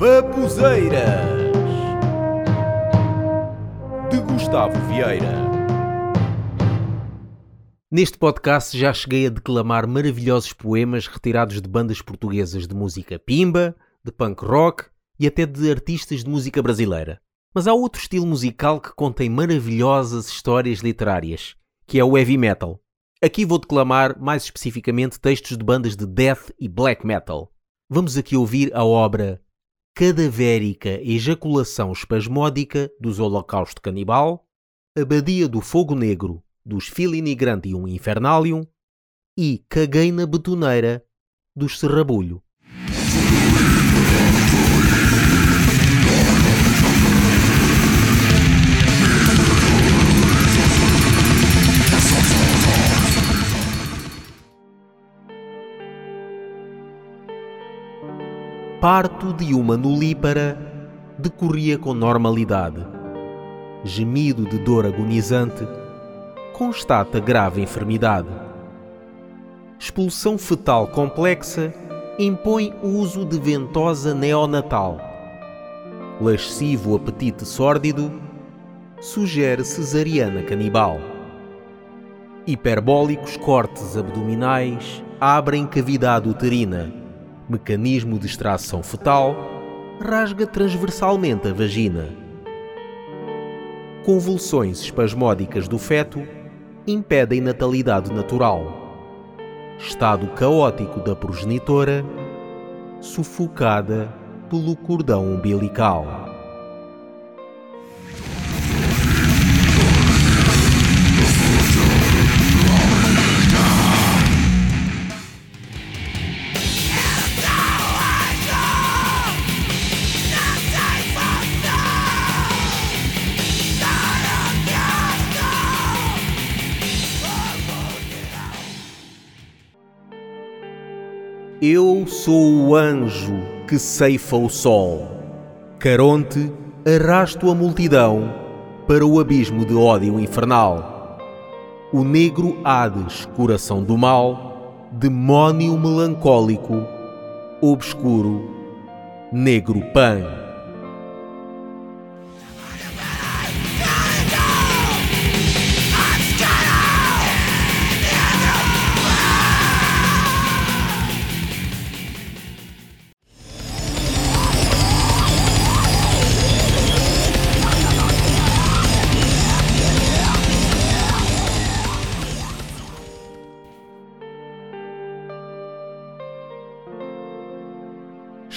Babuzeiras de Gustavo Vieira. Neste podcast já cheguei a declamar maravilhosos poemas retirados de bandas portuguesas de música pimba, de punk rock e até de artistas de música brasileira. Mas há outro estilo musical que contém maravilhosas histórias literárias, que é o heavy metal. Aqui vou declamar mais especificamente textos de bandas de death e black metal. Vamos aqui ouvir a obra Cadavérica Ejaculação Espasmódica dos Holocausto Canibal, Abadia do Fogo Negro dos Filinigrantium Infernalium e Caguei na Betoneira dos Serrabulho. Parto de uma nulípara decorria com normalidade. Gemido de dor agonizante, constata grave enfermidade. Expulsão fetal complexa impõe uso de ventosa neonatal. Lascivo apetite sórdido sugere cesariana canibal. Hiperbólicos cortes abdominais abrem cavidade uterina. Mecanismo de extração fetal rasga transversalmente a vagina. Convulsões espasmódicas do feto impedem natalidade natural. Estado caótico da progenitora, sufocada pelo cordão umbilical. Eu sou o anjo que ceifa o sol. Caronte, arrasto a multidão para o abismo de ódio infernal. O negro Hades, coração do mal, demónio melancólico, obscuro, negro Pan.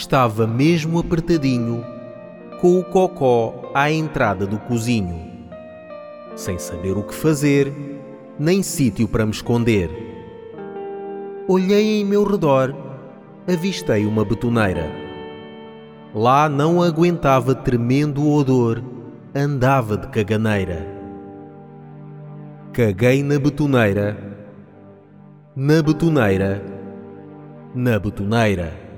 Estava mesmo apertadinho, com o cocó à entrada do cozinho. Sem saber o que fazer, nem sítio para me esconder. Olhei em meu redor, avistei uma betoneira. Lá não aguentava tremendo odor, andava de caganeira. Caguei na betoneira, na betoneira, na betoneira.